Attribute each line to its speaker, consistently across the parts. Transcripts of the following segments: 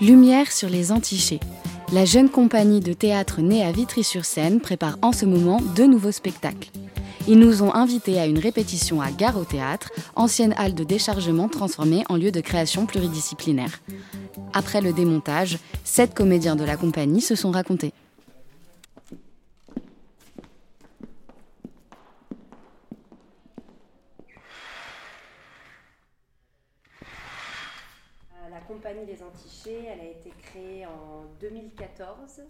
Speaker 1: Lumière sur les Antichés. La jeune compagnie de théâtre née à Vitry-sur-Seine prépare en ce moment deux nouveaux spectacles. Ils nous ont invités à une répétition à Gare au Théâtre, ancienne halle de déchargement transformée en lieu de création pluridisciplinaire. Après le démontage, sept comédiens de la compagnie se sont racontés.
Speaker 2: Compagnie Les Antichés, elle a été créée en 2014,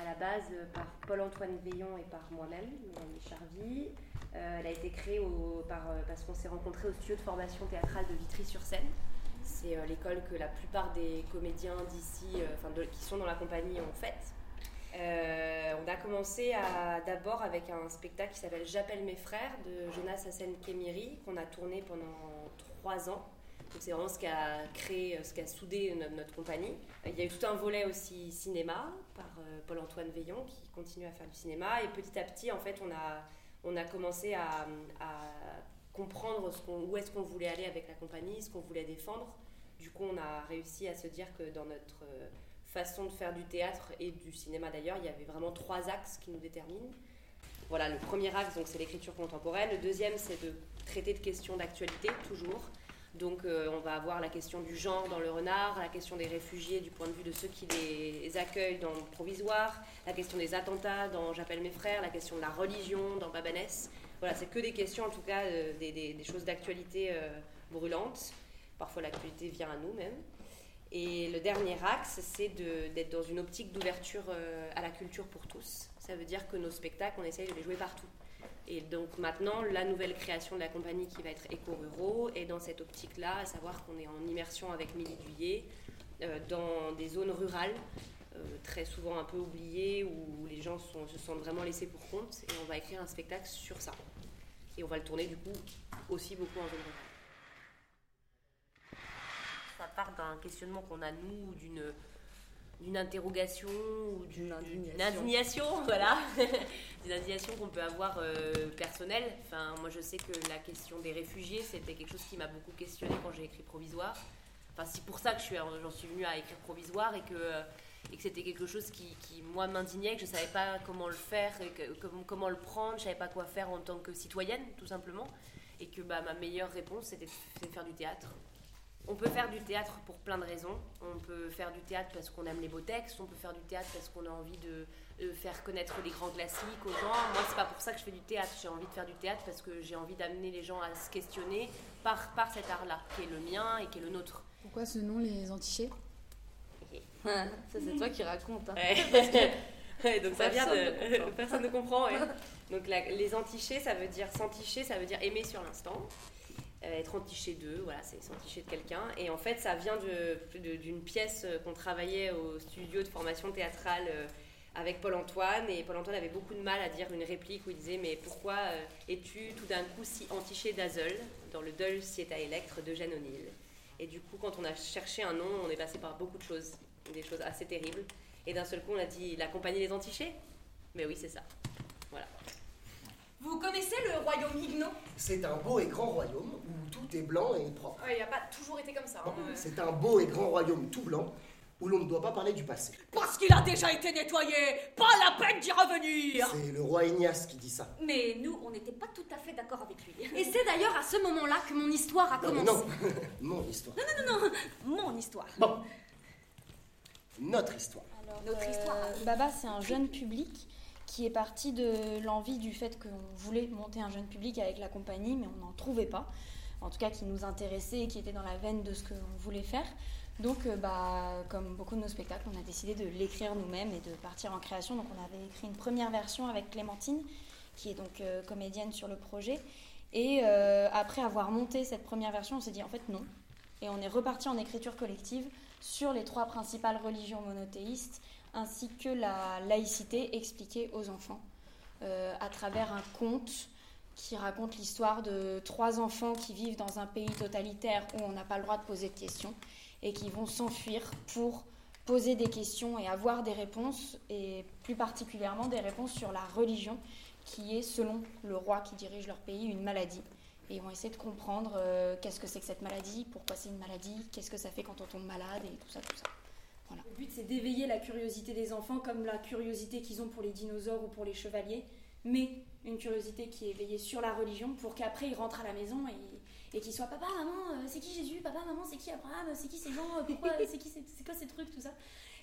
Speaker 2: à la base par Paul-Antoine Veillon et par moi-même, Mélanie Charvy. Euh, elle a été créée par, euh, parce qu'on s'est rencontrés au studio de formation théâtrale de Vitry-sur-Seine. C'est euh, l'école que la plupart des comédiens d'ici, euh, qui sont dans la compagnie, ont faite. Euh, on a commencé d'abord avec un spectacle qui s'appelle J'appelle mes frères de Jonas Hassen Kemiri, qu'on a tourné pendant trois ans. C'est vraiment ce qui a créé, ce qui a soudé no- notre, compagnie. Euh, Il y a eu tout un volet aussi cinéma par euh, Paul-Antoine Veillon qui continue à faire du cinéma. Et petit à petit, en fait, on a, on a commencé à, comprendre où est-ce qu'on voulait aller avec la compagnie, ce qu'on voulait défendre. Du coup, on a réussi à se dire que dans notre euh, façon de faire du théâtre et du cinéma d'ailleurs, il y avait vraiment trois axes qui nous déterminent. Voilà, le premier axe, donc, c'est l'écriture contemporaine. Le deuxième, c'est de traiter de questions d'actualité, toujours. Donc, euh, on va avoir la question du genre dans le renard, la question des réfugiés du point de vue de ceux qui les accueillent dans le provisoire, la question des attentats dans J'appelle mes frères, la question de la religion dans Babanès. Voilà, c'est que des questions, en tout cas, euh, des, choses d'actualité euh, brûlantes. Parfois, l'actualité vient à nous même. Et le dernier axe, c'est d'être dans une optique d'ouverture à la culture pour tous. Ça veut dire que nos spectacles, on essaye de les jouer partout. Et donc maintenant, la nouvelle création de la compagnie qui va être Éco-Ruraux est dans cette optique-là, à savoir qu'on est en immersion avec Milly Duyé euh, dans des zones rurales, euh, très souvent un peu oubliées, où les gens se sentent vraiment laissés pour compte. Et on va écrire un spectacle sur ça. Et on va le tourner du coup aussi beaucoup en zone rurale. Ça part d'un questionnement qu'on a nous, d'une d'une interrogation ou d'une indignation, voilà, d'une indignation qu'on peut avoir euh, personnelle. Enfin, moi, je sais que la question des réfugiés, c'était quelque chose qui m'a beaucoup questionné quand j'ai écrit Provisoire. Enfin, c'est pour ça que je suis- j'en suis venue à écrire Provisoire et que, euh, et que c'était quelque chose qui, qui, moi, m'indignait, que je savais pas comment le faire, et que- comment, comment le prendre, je savais pas quoi faire en tant que citoyenne, tout simplement. Et que bah, ma meilleure réponse, c'était de faire du théâtre. On peut faire du théâtre pour plein de raisons. On peut faire du théâtre parce qu'on aime les beaux textes. On peut faire du théâtre parce qu'on a envie de, de faire connaître les grands classiques aux gens. Moi, c'est pas pour ça que je fais du théâtre. J'ai envie de faire du théâtre parce que j'ai envie d'amener les gens à se questionner par, par cet art-là, qui est le mien et qui est le nôtre.
Speaker 3: Pourquoi ce nom, les antichés?
Speaker 4: Ça, c'est toi qui racontes. hein.
Speaker 2: Ouais, donc ça vient
Speaker 4: Personne
Speaker 2: de.
Speaker 4: ne comprend.
Speaker 2: Personne ne comprend. ouais. Donc la- les antichés, ça veut dire s'enticher, ça veut dire aimer sur l'instant. Euh, être entiché d'eux, voilà, c'est s'enticher de quelqu'un. Et en fait, ça vient de- de- d'une pièce euh, qu'on travaillait au studio de formation théâtrale euh, avec Paul-Antoine. Et Paul-Antoine avait beaucoup de mal à dire une réplique où il disait Mais pourquoi es-tu tout d'un coup si entiché d'Azeul dans le Deuil Sieta Electre d'Eugène O'Neill? Et du coup, quand on a cherché un nom, on est passé par beaucoup de choses, des choses assez terribles. Et d'un seul coup, on a dit La compagnie des Antichés Mais oui, c'est ça. Voilà.
Speaker 5: Vous connaissez le royaume Igno
Speaker 6: C'est un beau et grand royaume où tout est blanc et propre.
Speaker 5: Il n'a pas toujours été comme ça. hein.
Speaker 6: C'est un beau et grand royaume tout blanc où l'on ne doit pas parler du passé.
Speaker 5: Parce qu'il a déjà été nettoyé Pas la peine d'y revenir
Speaker 6: C'est le roi Ignace qui dit ça.
Speaker 7: Mais nous, on n'était pas tout à fait d'accord avec lui. Et c'est d'ailleurs à ce moment-là que mon histoire a
Speaker 6: Non,
Speaker 7: commencé.
Speaker 6: non, mon histoire.
Speaker 7: Non, non, non, mon histoire.
Speaker 6: Bon, notre histoire.
Speaker 3: Alors,
Speaker 7: Notre histoire.
Speaker 3: Baba, c'est un jeune public qui est parti de l'envie du fait qu'on voulait monter un jeune public avec la compagnie, mais on n'en trouvait pas. En tout cas, qui nous intéressait et qui était dans la veine de ce qu'on voulait faire. Donc, euh, bah, comme beaucoup de nos spectacles, on a décidé de l'écrire nous-mêmes et de partir en création. Donc, on avait écrit une première version avec Clémentine, qui est donc euh, comédienne sur le projet. Et euh, après avoir monté cette première version, on s'est dit en fait non. Et on est reparti en écriture collective sur les trois principales religions monothéistes ainsi que la laïcité expliquée aux enfants euh, à travers un conte qui raconte l'histoire de trois enfants qui vivent dans un pays totalitaire où on n'a pas le droit de poser de questions et qui vont s'enfuir pour poser des questions et avoir des réponses, et plus particulièrement des réponses sur la religion, qui est, selon le roi qui dirige leur pays, une maladie. Et ils vont essayer de comprendre euh, qu'est-ce que c'est que cette maladie, pourquoi c'est une maladie, qu'est-ce que ça fait quand on tombe malade, et tout ça, tout ça.
Speaker 8: Voilà. Le but, c'est d'éveiller la curiosité des enfants, comme la curiosité qu'ils ont pour les dinosaures ou pour les chevaliers, mais une curiosité qui est éveillée sur la religion pour qu'après ils rentrent à la maison et, et qu'ils soient papa, maman, euh, c'est qui Jésus, papa, maman, c'est qui Abraham, c'est qui ces gens, pourquoi, c'est qui, c'est quoi ces trucs, tout ça?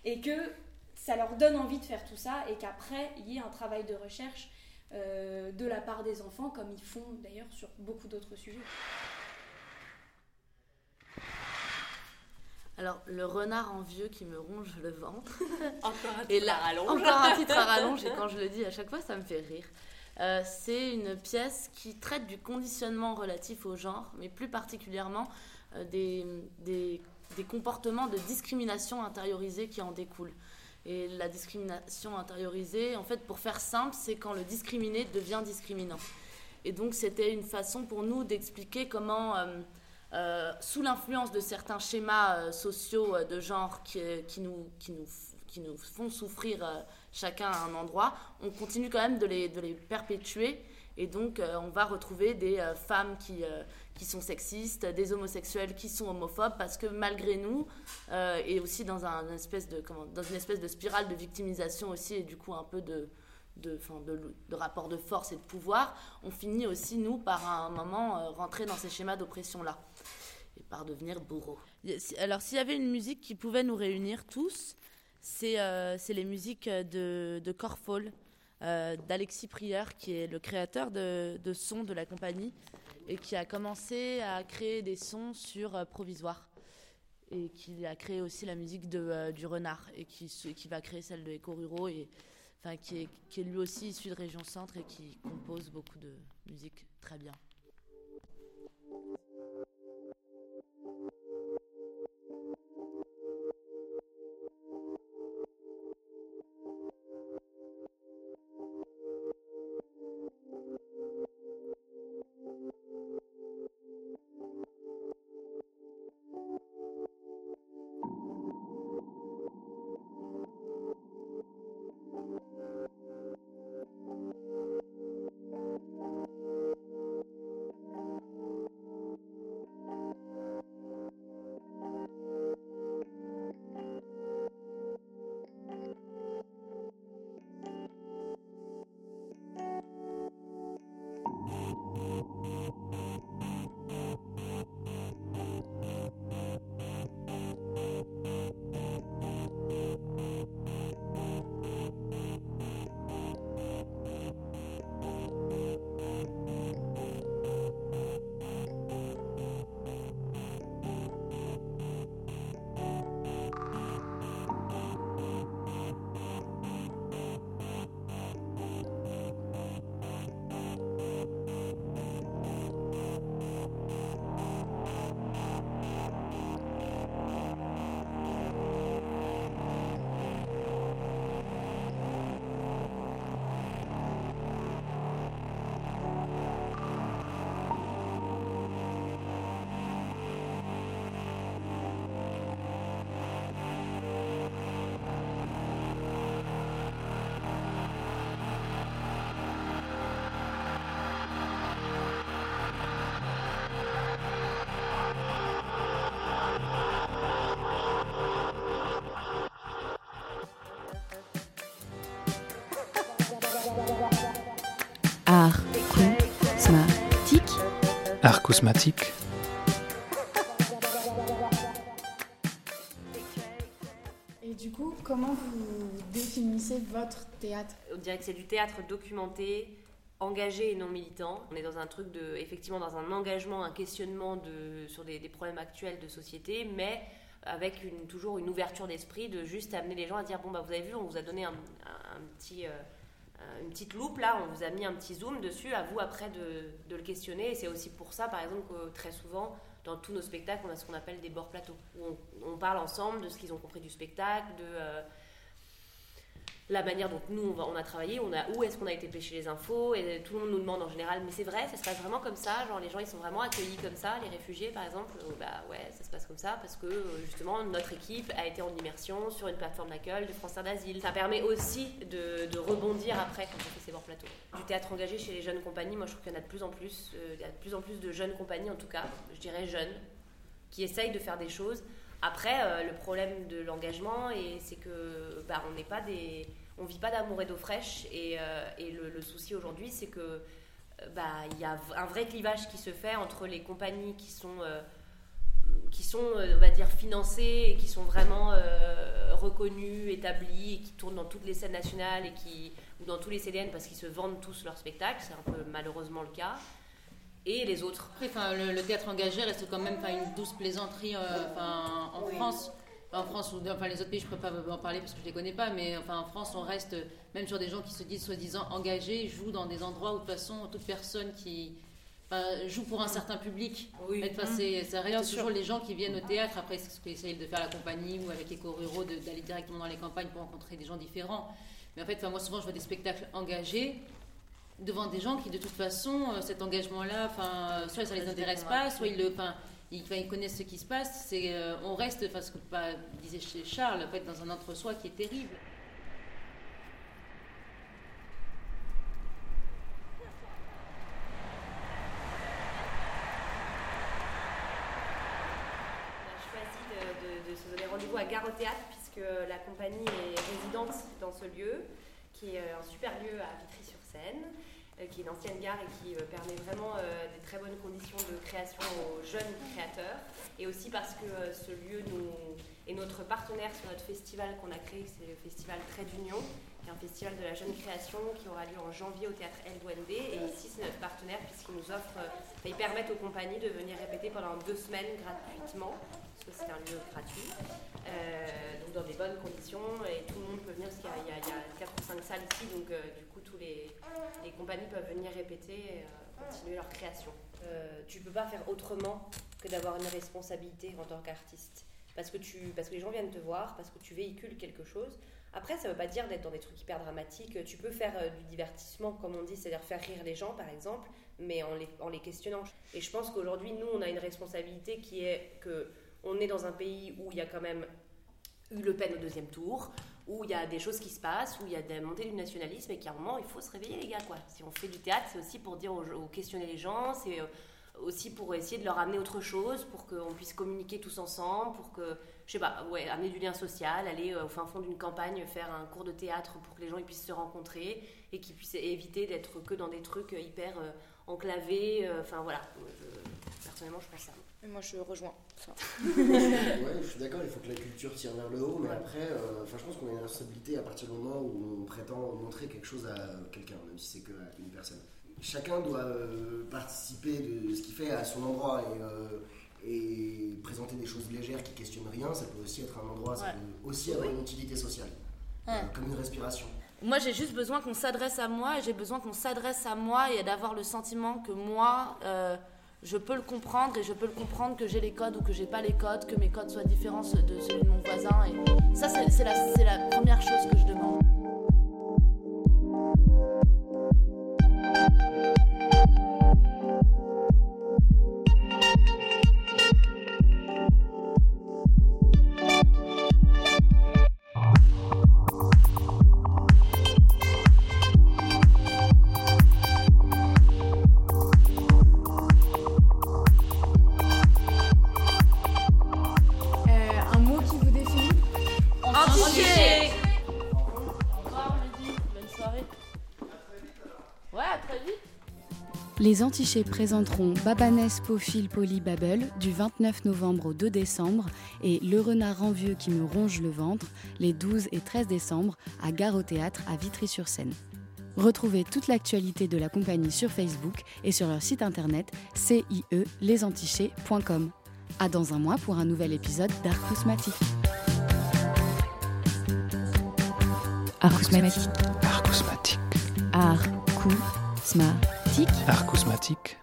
Speaker 8: Et que ça leur donne envie de faire tout ça et qu'après il y ait un travail de recherche euh, de la part des enfants, comme ils font d'ailleurs sur beaucoup d'autres sujets.
Speaker 4: Alors, le renard en vieux qui me ronge le ventre.
Speaker 7: encore un
Speaker 4: et là,
Speaker 7: à rallonge.
Speaker 4: Encore un titre à rallonge, et quand je le dis à chaque fois, ça me fait rire. Euh, c'est une pièce qui traite du conditionnement relatif au genre, mais plus particulièrement euh, des, des, des, comportements de discrimination intériorisée qui en découlent. Et la discrimination intériorisée, en fait, pour faire simple, c'est quand le discriminé devient discriminant. Et donc, c'était une façon pour nous d'expliquer comment... Euh, euh, sous l'influence de certains schémas euh, sociaux euh, de genre qui, nous, qui, nous, qui nous font souffrir chacun à un endroit, on continue quand même de les, de les perpétuer. Et donc, on va retrouver des femmes qui, qui sont sexistes, des homosexuels qui sont homophobes, parce que malgré nous, et aussi dans, un, espèce de, comment, dans une espèce de spirale de victimisation aussi, et du coup un peu de, de, de, de, rapport de force et de pouvoir, on finit aussi, nous, par un moment, rentrer dans ces schémas d'oppression-là et par devenir bourreau. Alors, s'il y avait une musique qui pouvait nous réunir tous, c'est euh, les musiques de, de euh, d'Alexis Prieur, qui est le créateur de, de, sons de la compagnie et qui a commencé à créer des sons sur euh, Provisoire. Et qui a créé aussi la musique de, euh, du Renard et qui, qui va créer celle de Ruro, et, enfin, qui, qui est lui aussi issu de Région Centre et qui compose beaucoup de musique très bien.
Speaker 1: Art cosmatique.
Speaker 9: Art.
Speaker 3: Et du coup, comment vous définissez votre théâtre?
Speaker 2: On dirait que c'est du théâtre documenté, engagé et non militant. On est dans un truc de, effectivement, dans un engagement, un questionnement de, sur des, des problèmes actuels de société, mais avec une, toujours une ouverture d'esprit de juste amener les gens à dire bon bah vous avez vu on vous a donné un, un, un petit euh, une petite loupe là on vous a mis un petit zoom dessus à vous après de, de le questionner. Et c'est aussi pour ça par exemple que très souvent dans tous nos spectacles, on a ce qu'on appelle des bords plateaux, où on, parle ensemble de ce qu'ils ont compris du spectacle, de la manière dont nous on, a travaillé, où est-ce qu'on a été pêcher les infos et tout le monde nous demande en général mais c'est vrai ça se passe vraiment comme ça genre les gens ils sont vraiment accueillis comme ça les réfugiés par exemple euh, bah ouais ça se passe comme ça parce que euh, justement notre équipe a été en immersion sur une plateforme d'accueil de France d'asile. Ça permet aussi de, rebondir après quand on fait ces bords plateaux. Du théâtre engagé chez les jeunes compagnies moi je trouve qu'il y en a de plus en plus euh, il y a de plus en plus de jeunes compagnies en tout cas je dirais jeunes qui essayent de faire des choses après, euh, le problème de l'engagement, c'est que bah, on n'est pas des, on vit pas d'amour et d'eau fraîche. Et, euh, et le, souci aujourd'hui, c'est que euh, bah, il y a un vrai clivage qui se fait entre les compagnies qui sont qui sont, on va dire, financées et qui sont vraiment reconnues, établies et qui tournent dans toutes les scènes nationales et qui, ou dans tous les CDN parce qu'ils se vendent tous leurs spectacles, c'est un peu malheureusement le cas et les autres.
Speaker 10: Après, le, le, théâtre engagé reste quand même une douce plaisanterie euh, en France. En France, ou enfin les autres pays, je ne peux pas en parler parce que je ne les connais pas, mais enfin en France, on reste, même sur des gens qui se disent soi-disant engagés, jouent dans des endroits où de toute façon, toute personne qui joue pour un certain public. Oui. Enfin, mmh. ça reste toujours les gens qui viennent au théâtre. Après, c'est ce qu'essaye de faire la compagnie ou avec Éco Ruraux, d'aller directement dans les campagnes pour rencontrer des gens différents. Mais en fait, moi, souvent, je vois des spectacles engagés devant des gens qui, de toute façon, euh, cet engagement-là, enfin, soit ça les intéresse pas, soit ils le, enfin, ils, connaissent ce qui se passe. C'est, euh, on reste, enfin, ce que disait chez Charles, en fait, dans un entre-soi qui est terrible.
Speaker 2: On a choisi de, se donner rendez-vous à Gare au Théâtre puisque la compagnie est résidente dans ce lieu, qui est un super lieu à Vitry-sur-Seine. Euh, qui est une ancienne gare et qui euh, permet vraiment euh, des très bonnes conditions de création aux jeunes créateurs. Et aussi parce que ce lieu est notre partenaire sur notre festival qu'on a créé, c'est le festival Trait d'Union, qui est un festival de la jeune création qui aura lieu en janvier au théâtre El Duende. Et ici, c'est notre partenaire puisqu'ils nous offrent, ils permettent aux compagnies de venir répéter pendant deux semaines gratuitement, parce que c'est un lieu gratuit. donc dans des bonnes conditions et tout le monde peut venir parce qu'il y, a 4 ou 5 salles ici donc du coup tous les, les compagnies peuvent venir répéter et euh, continuer leur création. Euh, tu peux pas faire autrement que d'avoir une responsabilité en tant qu'artiste. Parce que, tu, parce que les gens viennent te voir, parce que tu véhicules quelque chose. Après, ça ne veut pas dire d'être dans des trucs hyper dramatiques. Tu peux faire euh, du divertissement, comme on dit, c'est-à-dire faire rire les gens, par exemple, mais en les, questionnant. Et je pense qu'aujourd'hui, nous, on a une responsabilité qui est que on est dans un pays où il y a quand même eu Le Pen au deuxième tour, où il y a des choses qui se passent, où il y a des montées du nationalisme et qu'à un moment, il faut se réveiller, les gars. Quoi. Si on fait du théâtre, c'est aussi pour dire aux, questionner les gens, c'est euh, aussi pour essayer de leur amener autre chose, pour qu'on puisse communiquer tous ensemble, pour que, je sais pas, ouais, amener du lien social, aller euh, au fin fond d'une campagne, faire un cours de théâtre pour que les gens ils puissent se rencontrer et qu'ils puissent éviter d'être que dans des trucs hyper euh, enclavés. Enfin voilà, personnellement, je pense ça.
Speaker 3: Moi, je rejoins
Speaker 6: ça. ouais, je suis d'accord, il faut que la culture tire vers le haut, mais après, euh, je pense qu'on a une responsabilité à partir du moment où on prétend montrer quelque chose à quelqu'un, même si c'est qu'à une personne. Chacun doit euh, participer de ce qu'il fait à son endroit et, euh, et, présenter des choses légères qui questionnent rien. Ça peut aussi être un endroit, ça peut aussi avoir une utilité sociale, comme une respiration.
Speaker 4: Moi, j'ai juste besoin qu'on s'adresse à moi, j'ai besoin qu'on s'adresse à moi et d'avoir le sentiment que moi je peux le comprendre et je peux le comprendre que j'ai les codes ou que j'ai pas les codes, que mes codes soient différents de celui de mon voisin. Et ça, c'est la, la première chose que je demande.
Speaker 1: Les Antichés présenteront Babanès Pofil Poly Babel du 29 novembre au 2 décembre et Le Renard Envieux qui me ronge le ventre les 12 et 13 décembre à Gare au Théâtre à Vitry-sur-Seine. Retrouvez toute l'actualité de la compagnie sur Facebook et sur leur site internet cielesantichés.com. À dans un mois pour un nouvel épisode d'Arcousmatique. Arcousmatique.
Speaker 9: Arcousmatique.
Speaker 1: Arcousmatique.
Speaker 9: Arcousmatique.